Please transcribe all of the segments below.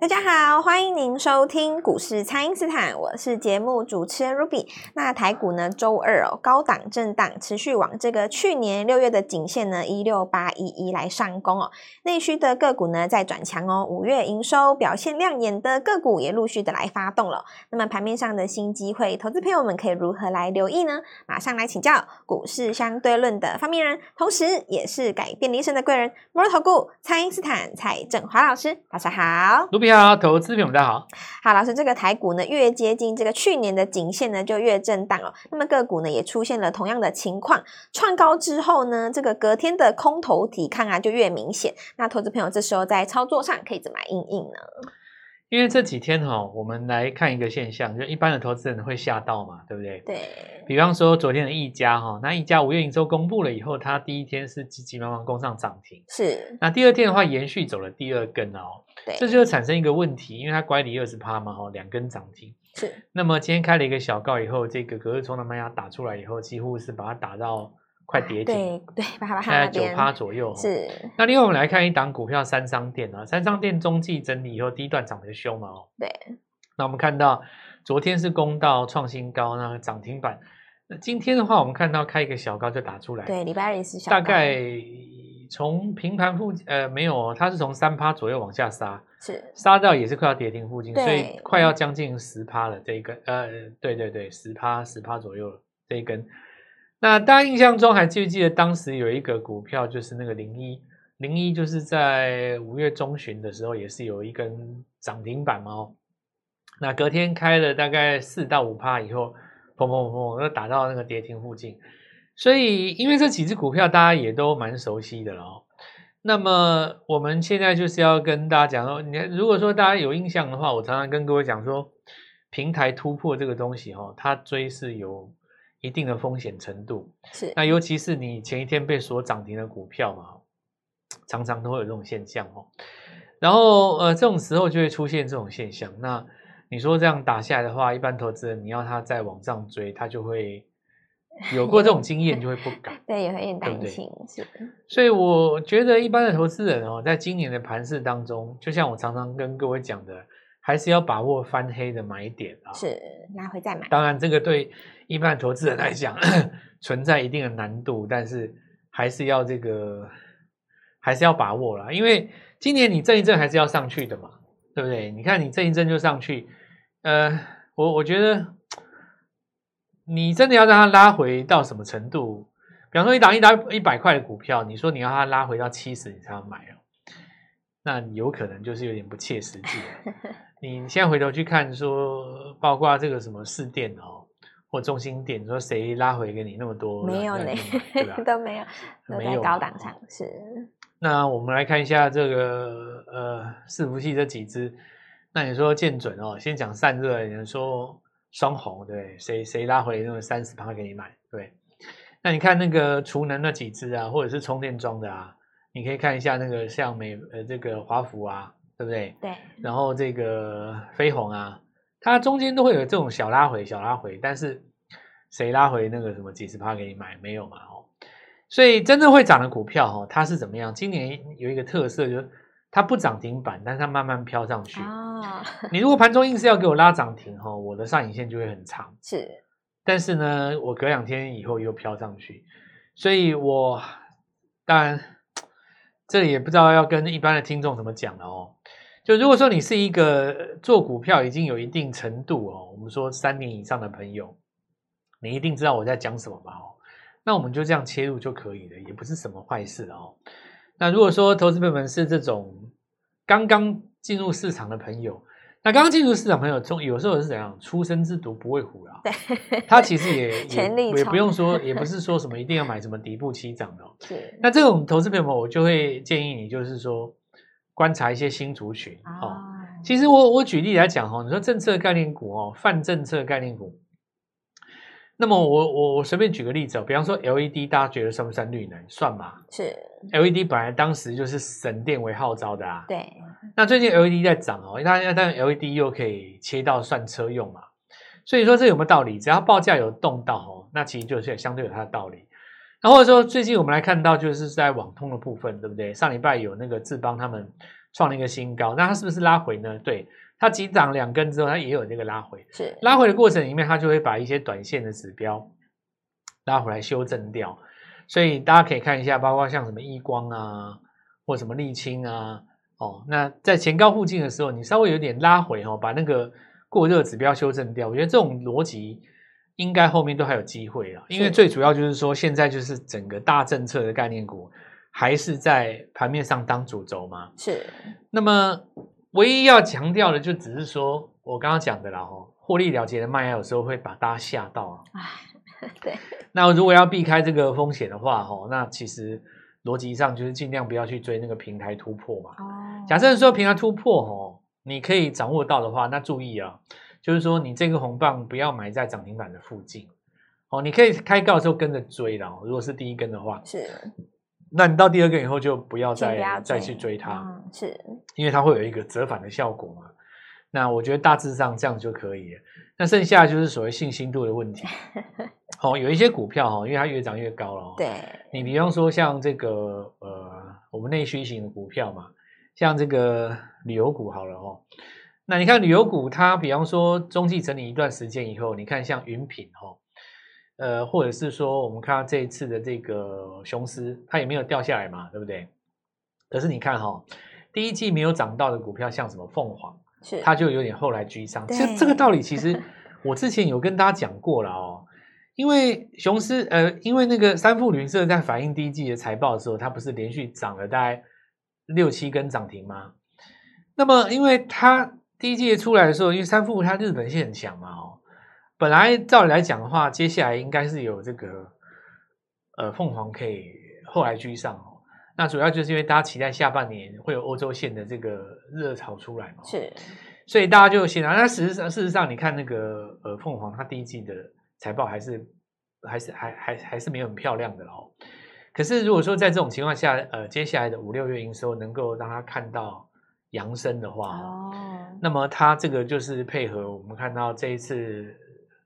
大家好，欢迎您收听股市蔡因斯坦，我是节目主持人 Ruby。那台股呢，周二哦，高档震荡，持续往这个去年六月的颈线呢一六八一一来上攻哦。内需的个股呢在转强哦，五月营收表现亮眼的个股也陆续的来发动了。那么盘面上的新机会，投资朋友们可以如何来留意呢？马上来请教股市相对论的发明人，同时也是改变你一生的贵人——摩尔投顾蔡因斯坦蔡振华老师，大家好，Ruby。好，投资朋友们大家好。好，老师，这个台股呢，越接近这个去年的颈线呢，就越震荡哦。那么个股呢，也出现了同样的情况，创高之后呢，这个隔天的空头抵抗啊，就越明显。那投资朋友这时候在操作上可以怎么应应呢？因为这几天哈、哦，我们来看一个现象，就一般的投资人会吓到嘛，对不对？对。比方说昨天的一家哈，那一家五月营收公布了以后，它第一天是急急忙忙攻上涨停，是。那第二天的话，延续走了第二根哦，对。这就会产生一个问题，因为它乖离二十趴嘛，哈，两根涨停。是。那么今天开了一个小告以后，这个隔日冲的卖压打出来以后，几乎是把它打到。快跌停，对对，大概九趴左右。是。那另外我们来看一档股票，三商店啊，三商店中继整理以后，第一段涨得凶嘛哦。对。那我们看到昨天是攻到创新高，那涨停板。那今天的话，我们看到开一个小高就打出来。对，礼拜二也是小高。大概从平盘附近，呃，没有哦，它是从三趴左右往下杀，是杀到也是快要跌停附近，所以快要将近十趴了这一根，呃，对对对，十趴十趴左右了这一根。那大家印象中还记不记得当时有一个股票，就是那个零一零一，就是在五月中旬的时候，也是有一根涨停板嘛哦。那隔天开了大概四到五趴以后，砰砰砰砰，又打到那个跌停附近。所以，因为这几只股票大家也都蛮熟悉的了哦。那么我们现在就是要跟大家讲说，你如果说大家有印象的话，我常常跟各位讲说，平台突破这个东西哈，它追是有。一定的风险程度是，那尤其是你前一天被锁涨停的股票嘛，常常都会有这种现象哦。然后呃，这种时候就会出现这种现象。那你说这样打下来的话，一般投资人你要他再往上追，他就会 有过这种经验，就会不敢。对，有点担心对对是。所以我觉得一般的投资人哦，在今年的盘市当中，就像我常常跟各位讲的。还是要把握翻黑的买点啊，是拿回再买。当然，这个对一般投资人来讲 存在一定的难度，但是还是要这个还是要把握啦。因为今年你震一震还是要上去的嘛，对不对？你看你震一震就上去，呃，我我觉得你真的要让它拉回到什么程度？比方说一档一档一百块的股票，你说你要它拉回到七十，你才要买哦，那有可能就是有点不切实际。你现在回头去看，说包括这个什么四电哦，或中心电，说谁拉回给你那么多？没有呢，都没有，都在高档场是。那我们来看一下这个呃伺服器这几只，那你说见准哦，先讲散热，你说双红对，谁谁拉回那么三十趴给你买对？那你看那个储能那几只啊，或者是充电桩的啊，你可以看一下那个像美呃这个华孚啊。对不对？对。然后这个飞鸿啊，它中间都会有这种小拉回、小拉回，但是谁拉回那个什么几十趴给你买没有嘛？哦，所以真正会涨的股票哈，它是怎么样？今年有一个特色，就是它不涨停板，但是它慢慢飘上去。啊。你如果盘中硬是要给我拉涨停哈，我的上影线就会很长。是。但是呢，我隔两天以后又飘上去，所以我当然 这里也不知道要跟一般的听众怎么讲了哦。就如果说你是一个做股票已经有一定程度哦，我们说三年以上的朋友，你一定知道我在讲什么吧？哦，那我们就这样切入就可以了，也不是什么坏事哦。那如果说投资朋友们是这种刚刚进入市场的朋友，那刚刚进入市场朋友中有时候是怎样？初生之犊不畏虎啊。对，他其实也 也也不用说，也不是 说什么一定要买什么底部起涨的。是。那这种投资朋友们，我就会建议你，就是说。观察一些新族群哦，其实我我举例来讲哈，你说政策概念股哦，泛政策概念股，那么我我我随便举个例子哦，比方说 LED，大家觉得算不算绿能？算吧。是 LED 本来当时就是省电为号召的啊。对。那最近 LED 在涨哦，因为它 LED 又可以切到算车用嘛，所以说这有没有道理？只要报价有动到哦，那其实就是相对有它的道理。那或者说最近我们来看到就是在网通的部分，对不对？上礼拜有那个智邦他们创了一个新高。那它是不是拉回呢？对，它急涨两根之后，它也有这个拉回。是拉回的过程里面，它就会把一些短线的指标拉回来修正掉。所以大家可以看一下，包括像什么亿光啊，或什么沥青啊，哦，那在前高附近的时候，你稍微有点拉回哦，把那个过热指标修正掉。我觉得这种逻辑应该后面都还有机会啊，因为最主要就是说，现在就是整个大政策的概念股还是在盘面上当主轴嘛。是。那么唯一要强调的，就只是说我刚刚讲的啦，哦，获利了结的卖压有时候会把大家吓到啊。对，那如果要避开这个风险的话，哈，那其实逻辑上就是尽量不要去追那个平台突破嘛。哦，假设说平台突破，哈，你可以掌握到的话，那注意啊，就是说你这个红棒不要埋在涨停板的附近，哦，你可以开高的时候跟着追了。如果是第一根的话，是，那你到第二根以后就不要再要再去追它，嗯，是，因为它会有一个折返的效果嘛。那我觉得大致上这样就可以了。那剩下就是所谓信心度的问题。哦，有一些股票哈，因为它越涨越高了。对，你比方说像这个呃，我们内需型的股票嘛，像这个旅游股好了哦。那你看旅游股，它比方说中继整理一段时间以后，你看像云品哈，呃，或者是说我们看到这一次的这个雄狮，它也没有掉下来嘛，对不对？可是你看哈，第一季没有涨到的股票，像什么凤凰。是，它就有点后来居上。这这个道理其实 我之前有跟大家讲过了哦。因为雄狮呃，因为那个三富旅社在反映第一季的财报的时候，它不是连续涨了大概六七根涨停吗？那么，因为它第一季出来的时候，因为三富它日本线很强嘛哦，本来照理来讲的话，接下来应该是有这个呃凤凰可以后来居上哦。那主要就是因为大家期待下半年会有欧洲线的这个热潮出来嘛，是，所以大家就先啊。那事实上，事实上，你看那个呃凤凰，它第一季的财报还是还是还还还是没有很漂亮的哦。可是如果说在这种情况下，呃，接下来的五六月营收能够让它看到扬升的话，哦，那么它这个就是配合我们看到这一次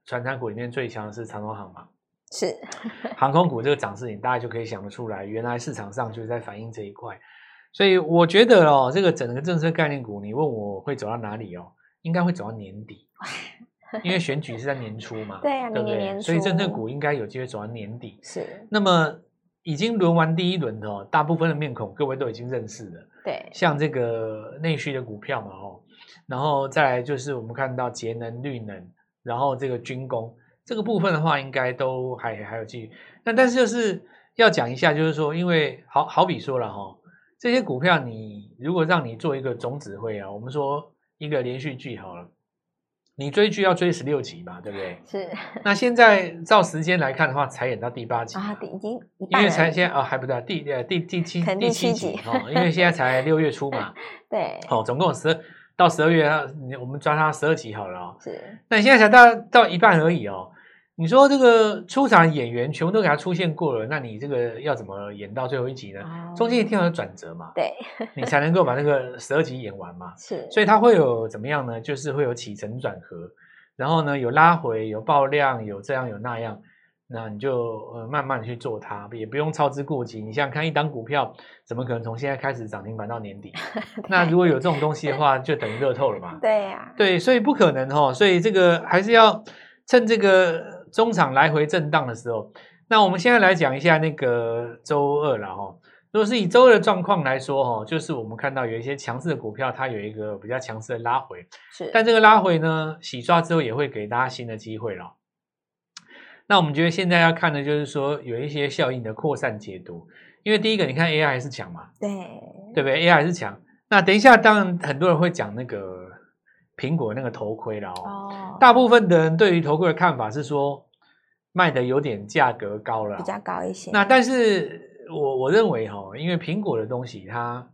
传产股里面最强的是长荣航嘛。是 航空股这个涨势，你大概就可以想得出来，原来市场上就是在反映这一块。所以我觉得哦，这个整个政策概念股，你问我会走到哪里哦，应该会走到年底，因为选举是在年初嘛，对呀、啊，对不对？所以政策股应该有机会走到年底。是。那么已经轮完第一轮的哦，大部分的面孔各位都已经认识了。对。像这个内需的股票嘛，哦，然后再来就是我们看到节能、绿能，然后这个军工。这个部分的话，应该都还还有继续。那但是就是要讲一下，就是说，因为好好比说了哈，这些股票你如果让你做一个总指挥啊，我们说一个连续剧好了，你追剧要追十六集嘛，对不对？是。那现在照时间来看的话，才演到第八集啊，已经因为才现在啊还不到第呃第第七第七集哦，因为现在才六月初嘛。对。哦，总共十。到十二月，啊我们抓它十二集好了哦。是。那你现在才到到一半而已哦。你说这个出场演员全部都给他出现过了，那你这个要怎么演到最后一集呢？中间一定要有转折嘛，对，你才能够把那个十二集演完嘛。是，所以它会有怎么样呢？就是会有起承转合，然后呢有拉回，有爆量，有这样有那样，那你就呃慢慢去做它，也不用操之过急。你想想看，一档股票怎么可能从现在开始涨停板到年底？那如果有这种东西的话，就等于乐透了嘛。对呀、啊，对，所以不可能哦。所以这个还是要趁这个。中场来回震荡的时候，那我们现在来讲一下那个周二了哈。如果是以周二的状况来说哈，就是我们看到有一些强势的股票，它有一个比较强势的拉回。是，但这个拉回呢，洗刷之后也会给大家新的机会了。那我们觉得现在要看的就是说有一些效应的扩散解读，因为第一个你看 AI 还是强嘛，对，对不对？AI 还是强。那等一下，当然很多人会讲那个。苹果那个头盔了哦，大部分的人对于头盔的看法是说卖的有点价格高了，比较高一些。那但是我我认为哈，因为苹果的东西它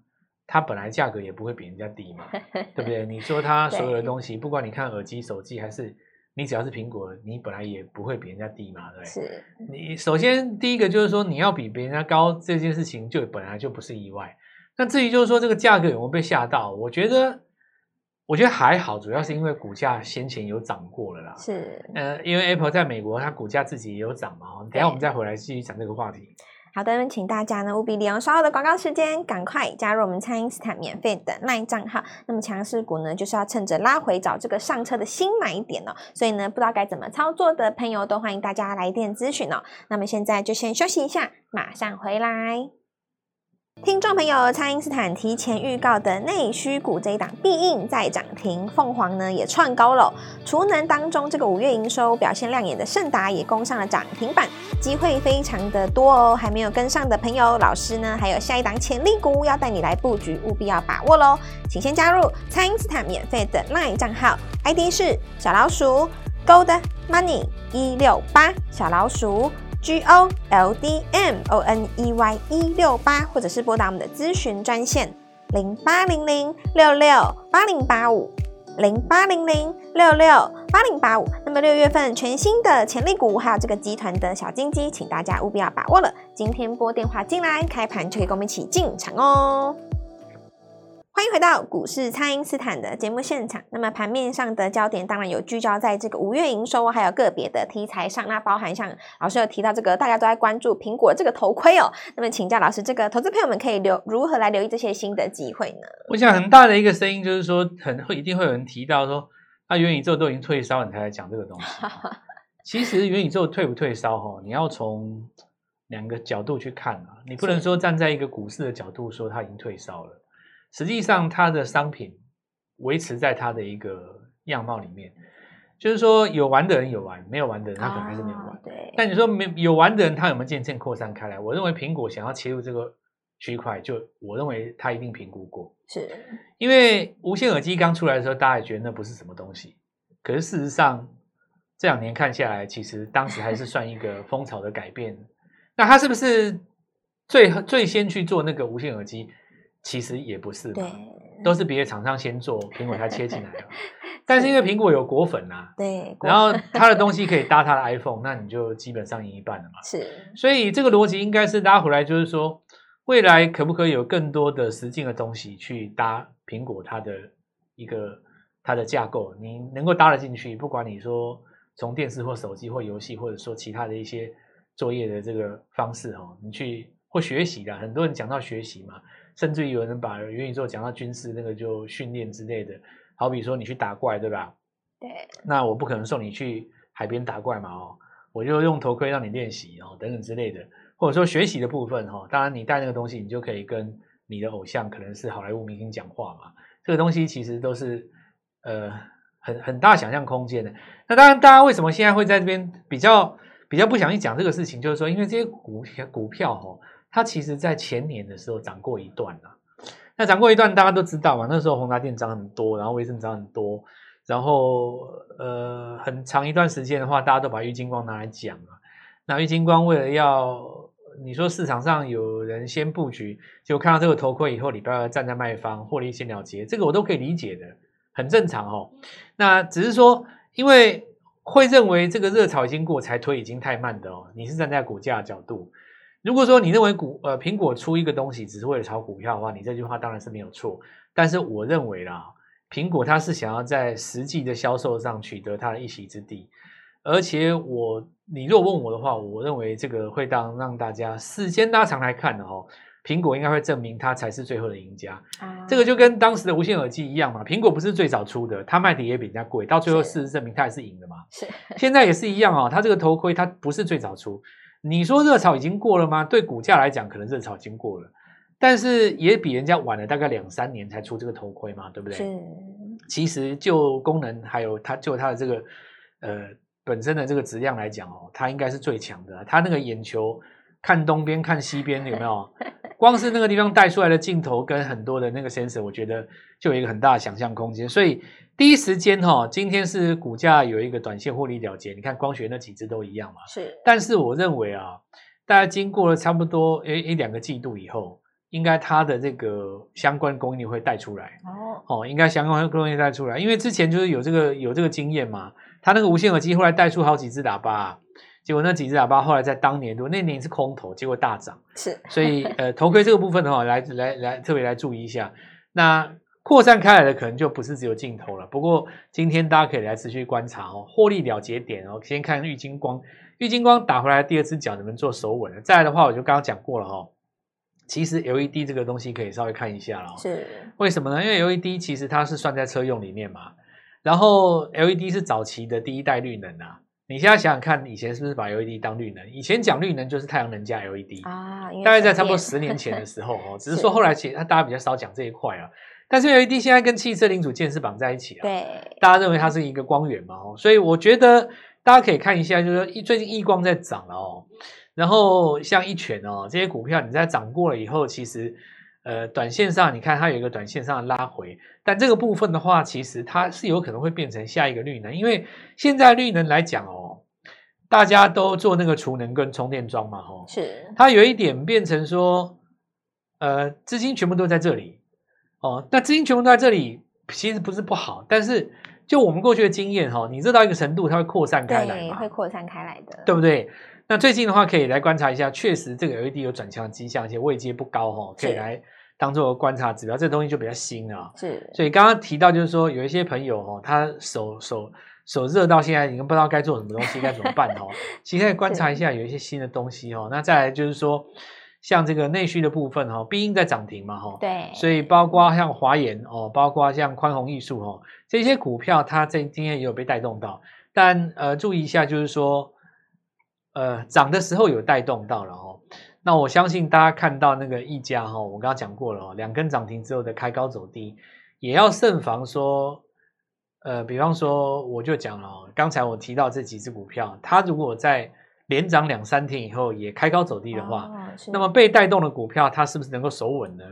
它本来价格也不会比人家低嘛，对不对？你说它所有的东西，不管你看耳机、手机，还是你只要是苹果，你本来也不会比人家低嘛，对不对？是。你首先第一个就是说你要比别人家高这件事情就本来就不是意外。那至于就是说这个价格有没有被吓到，我觉得。我觉得还好，主要是因为股价先前有涨过了啦。是，呃，因为 Apple 在美国，它股价自己也有涨嘛。等一下我们再回来继续讲这个话题。好的，请大家呢务必利用稍后的广告时间，赶快加入我们蔡因斯坦免费的 LINE 账号。那么强势股呢，就是要趁着拉回找这个上车的新买点哦。所以呢，不知道该怎么操作的朋友，都欢迎大家来电咨询哦。那么现在就先休息一下，马上回来。听众朋友，蔡因斯坦提前预告的内需股这一档必应再涨停，凤凰呢也创高了。储能当中，这个五月营收表现亮眼的盛达也攻上了涨停板，机会非常的多哦。还没有跟上的朋友，老师呢还有下一档潜力股要带你来布局，务必要把握喽。请先加入蔡因斯坦免费的 LINE 账号，ID 是小老鼠 Gold Money 一六八小老鼠。G O L D M O N E Y 一六八，或者是拨打我们的咨询专线零八零零六六八零八五零八零零六六八零八五。那么六月份全新的潜力股，还有这个集团的小金鸡，请大家务必要把握了。今天拨电话进来，开盘就可以跟我们一起进场哦。欢迎回到股市，蔡因斯坦的节目现场。那么盘面上的焦点当然有聚焦在这个五月营收，还有个别的题材上。那包含像老师有提到这个，大家都在关注苹果这个头盔哦。那么请教老师，这个投资朋友们可以留如何来留意这些新的机会呢？我想很大的一个声音就是说，很会一定会有人提到说，啊，元宇宙都已经退烧，你才来讲这个东西。其实元宇宙退不退烧哈，你要从两个角度去看啊，你不能说站在一个股市的角度说它已经退烧了。实际上，它的商品维持在它的一个样貌里面，就是说有玩的人有玩，没有玩的人他可能还是没有玩。哦、对。但你说没有玩的人，他有没有渐渐扩散开来？我认为苹果想要切入这个区块，就我认为他一定评估过。是。因为无线耳机刚出来的时候，大家也觉得那不是什么东西。可是事实上，这两年看下来，其实当时还是算一个风潮的改变。那他是不是最最先去做那个无线耳机？其实也不是嘛，对，都是别的厂商先做，苹果才切进来了。但是因为苹果有果粉呐、啊，对，然后它的东西可以搭它的 iPhone，那你就基本上赢一半了嘛。是，所以这个逻辑应该是拉回来，就是说未来可不可以有更多的实境的东西去搭苹果它的一个它的架构，你能够搭得进去，不管你说从电视或手机或游戏，或者说其他的一些作业的这个方式哦，你去或学习的，很多人讲到学习嘛。甚至于有人把元宇宙讲到军事那个就训练之类的，好比说你去打怪，对吧？对。那我不可能送你去海边打怪嘛，哦，我就用头盔让你练习哦，等等之类的，或者说学习的部分哈，当然你带那个东西，你就可以跟你的偶像，可能是好莱坞明星讲话嘛。这个东西其实都是呃很很大想象空间的。那当然，大家为什么现在会在这边比较比较不想去讲这个事情，就是说因为这些股股票哈。它其实，在前年的时候涨过一段啊，那涨过一段，大家都知道嘛。那时候宏达电涨很多，然后威盛涨很多，然后呃，很长一段时间的话，大家都把玉金光拿来讲啊。那玉金光为了要你说市场上有人先布局，就看到这个头盔以后，礼拜二站在卖方，获利先了结，这个我都可以理解的，很正常哦。那只是说，因为会认为这个热潮已经过，才推已经太慢的哦。你是站在股价的角度。如果说你认为股呃苹果出一个东西只是为了炒股票的话，你这句话当然是没有错。但是我认为啦，苹果它是想要在实际的销售上取得它的一席之地，而且我你若问我的话，我认为这个会当让大家时间拉长来看的哦，苹果应该会证明它才是最后的赢家。啊，这个就跟当时的无线耳机一样嘛，苹果不是最早出的，它卖的也比人家贵，到最后事实证明它也是赢的嘛。是，现在也是一样啊，它这个头盔它不是最早出。你说热潮已经过了吗？对股价来讲，可能热潮已经过了，但是也比人家晚了大概两三年才出这个头盔嘛，对不对？是。其实就功能还有它就它的这个呃本身的这个质量来讲哦，它应该是最强的。它那个眼球看东边看西边有没有？光是那个地方带出来的镜头跟很多的那个 sensor，我觉得就有一个很大的想象空间，所以。第一时间哈，今天是股价有一个短线获利了结，你看光学那几只都一样嘛。是，但是我认为啊，大家经过了差不多一一两个季度以后，应该它的这个相关供应会带出来。哦哦，应该相关供应带出来，因为之前就是有这个有这个经验嘛。它那个无线耳机后来带出好几只喇叭，结果那几只喇叭后来在当年度那年是空头，结果大涨。是，所以呃，头盔这个部分的话，来来来，特别来注意一下。那。扩散开来的可能就不是只有镜头了。不过今天大家可以来持续观察哦，获利了结点哦。先看玉金光，玉金光打回来第二只脚，能不能做守稳了？再来的话，我就刚刚讲过了哦。其实 LED 这个东西可以稍微看一下了，是为什么呢？因为 LED 其实它是算在车用里面嘛，然后 LED 是早期的第一代绿能啊。你现在想想看，以前是不是把 LED 当绿能？以前讲绿能就是太阳能加 LED 啊，大概在差不多十年前的时候哦，只是说 后来其实大家比较少讲这一块啊。但是 LED 现在跟汽车零组件是绑在一起啊，对，大家认为它是一个光源嘛哦，所以我觉得大家可以看一下，就是说最近亿光在涨了哦，然后像一拳哦这些股票，你在涨过了以后，其实。呃，短线上你看它有一个短线上的拉回，但这个部分的话，其实它是有可能会变成下一个绿能，因为现在绿能来讲哦，大家都做那个储能跟充电桩嘛，哦，是它有一点变成说，呃，资金全部都在这里哦，那资金全部都在这里，其实不是不好，但是就我们过去的经验哈，你热到一个程度，它会扩散开来嘛，会扩散开来的，对不对？那最近的话，可以来观察一下，确实这个 LED 有转强的迹象，而且位阶不高哈，可以来当做观察指标。这个东西就比较新啊，是。所以刚刚提到就是说，有一些朋友哦，他手手手热到现在，已经不知道该做什么东西，该怎么办哦。其实可以观察一下，有一些新的东西哦。那再来就是说，像这个内需的部分哈，必应在涨停嘛哈，对。所以包括像华研哦，包括像宽宏艺术哦，这些股票它在今天也有被带动到，但呃，注意一下就是说。呃，涨的时候有带动到了哦，那我相信大家看到那个溢价哈，我刚刚讲过了哦，两根涨停之后的开高走低，也要慎防说，呃，比方说我就讲了哦，刚才我提到这几只股票，它如果在连涨两三天以后也开高走低的话，哦、那么被带动的股票它是不是能够守稳呢？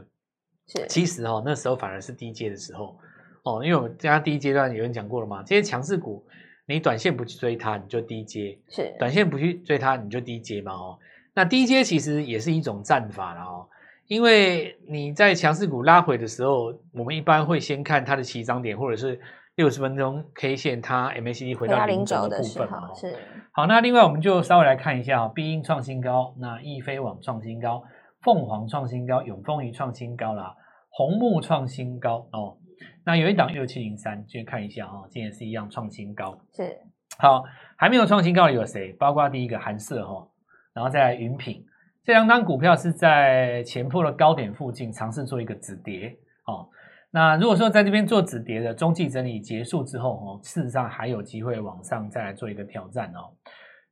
是，其实哦，那时候反而是低阶的时候哦，因为我们刚刚第一阶段有人讲过了嘛，这些强势股。你短线不去追它，你就低阶；是短线不去追它，你就低阶嘛哦。那低阶其实也是一种战法了哦，因为你在强势股拉回的时候，我们一般会先看它的起涨点，或者是六十分钟 K 线它 MACD 回到零轴的部分嘛。是好，那另外我们就稍微来看一下哦，必应创新高，那易飞网创新高，凤凰创新高，永丰余创新高啦，红木创新高哦。那有一档六七零三，去看一下哦，今天是一样创新高。是，好，还没有创新高的有谁？包括第一个寒舍哈，然后再来云品，这两档股票是在前波的高点附近尝试做一个止跌哦。那如果说在这边做止跌的中继整理结束之后哦，事实上还有机会往上再来做一个挑战哦。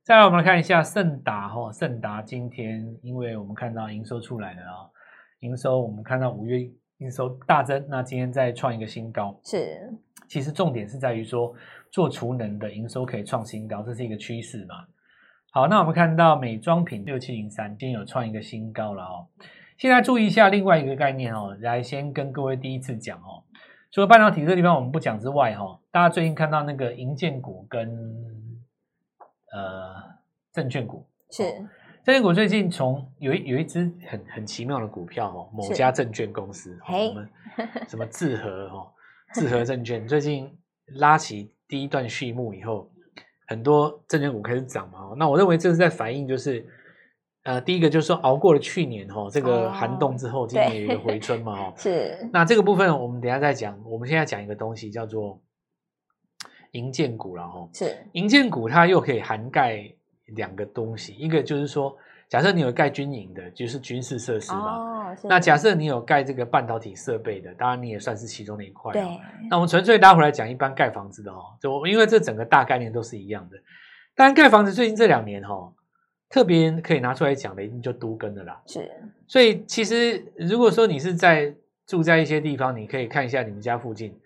再来我们来看一下盛达哦，盛达今天因为我们看到营收出来了啊，营收我们看到五月。营收大增，那今天再创一个新高。是，其实重点是在于说，做储能的营收可以创新高，这是一个趋势嘛。好，那我们看到美妆品六七零三今天有创一个新高了哦。现在注意一下另外一个概念哦，来先跟各位第一次讲哦。除了半导体这个地方我们不讲之外哈，大家最近看到那个银建股跟呃证券股是。证券股最近从有一有一只很很奇妙的股票哦，某家证券公司，我们 什么智和哦，智和证券 最近拉起第一段序幕以后，很多证券股开始涨嘛。那我认为这是在反映，就是呃，第一个就是说熬过了去年哈这个寒冬之后，今年有一个回春嘛 哈。是。那这个部分我们等一下再讲。我们现在讲一个东西叫做营建股了哈。是。营建股它又可以涵盖。两个东西，一个就是说，假设你有盖军营的，就是军事设施嘛。哦，那假设你有盖这个半导体设备的，当然你也算是其中的一块。对。那我们纯粹拉回来讲，一般盖房子的哦，就因为这整个大概念都是一样的。当然，盖房子最近这两年哈，特别可以拿出来讲的，一定就都更的啦。是。所以其实如果说你是在住在一些地方，你可以看一下你们家附近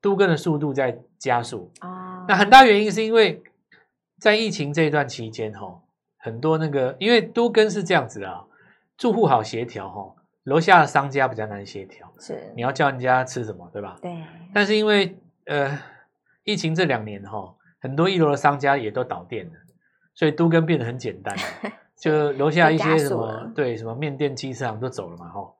都更的速度在加速。哦。那很大原因是因为。在疫情这一段期间，哈，很多那个，因为都更是这样子啊，住户好协调，哈，楼下的商家比较难协调，是，你要叫人家吃什么，对吧？对。但是因为呃，疫情这两年，哈，很多一楼的商家也都倒店了，所以都跟变得很简单，就留下一些什么，对，什么面店、鸡翅行都走了嘛，哈。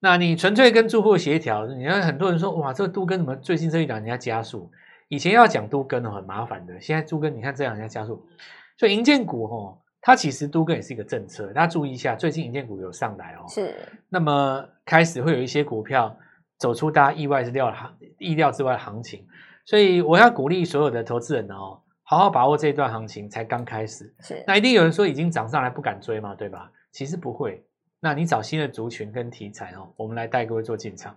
那你纯粹跟住户协调，你看很多人说，哇，这个都跟怎么最近这一两年要加速？以前要讲都跟很麻烦的，现在都跟你看这两年加速，所以银建股哦，它其实都跟也是一个政策，大家注意一下，最近银建股有上来哦，是，那么开始会有一些股票走出大家意外之料的行意料之外的行情，所以我要鼓励所有的投资人哦，好好把握这一段行情，才刚开始。是，那一定有人说已经涨上来不敢追嘛，对吧？其实不会。那你找新的族群跟题材哦，我们来带各位做进场。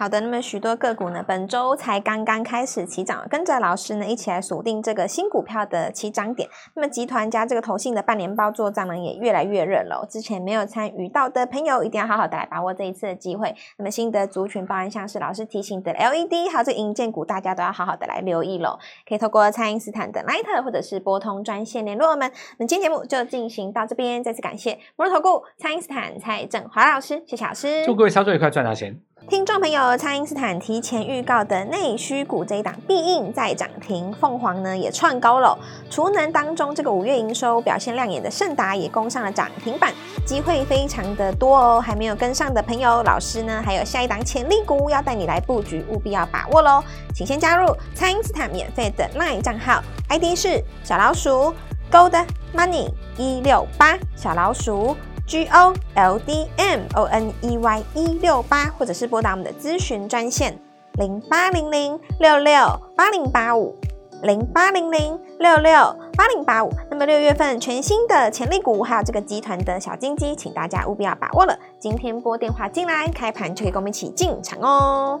好的，那么许多个股呢，本周才刚刚开始起涨，跟着老师呢一起来锁定这个新股票的起涨点。那么集团加这个投信的半年报做账呢，也越来越热了。之前没有参与到的朋友，一定要好好的来把握这一次的机会。那么新的族群包含像是老师提醒的 LED，还有这银建股，大家都要好好的来留意喽。可以透过蔡因斯坦的 Line 或者是拨通专线联络我们。那今天节目就进行到这边，再次感谢摩尔投顾蔡因斯坦蔡正华老师，谢谢老师，祝各位操作愉快，赚大钱。听众朋友，蔡因斯坦提前预告的内需股这一档必应再涨停，凤凰呢也创高了。储能当中，这个五月营收表现亮眼的盛达也攻上了涨停板，机会非常的多哦。还没有跟上的朋友，老师呢还有下一档潜力股要带你来布局，务必要把握喽。请先加入蔡因斯坦免费的 LINE 账号，ID 是小老鼠 Gold Money 一六八小老鼠。G O L D M O N E Y 一六八，或者是拨打我们的咨询专线零八零零六六八零八五零八零零六六八零八五。那么六月份全新的潜力股，还有这个集团的小金鸡，请大家务必要把握了。今天拨电话进来，开盘就可以跟我们一起进场哦。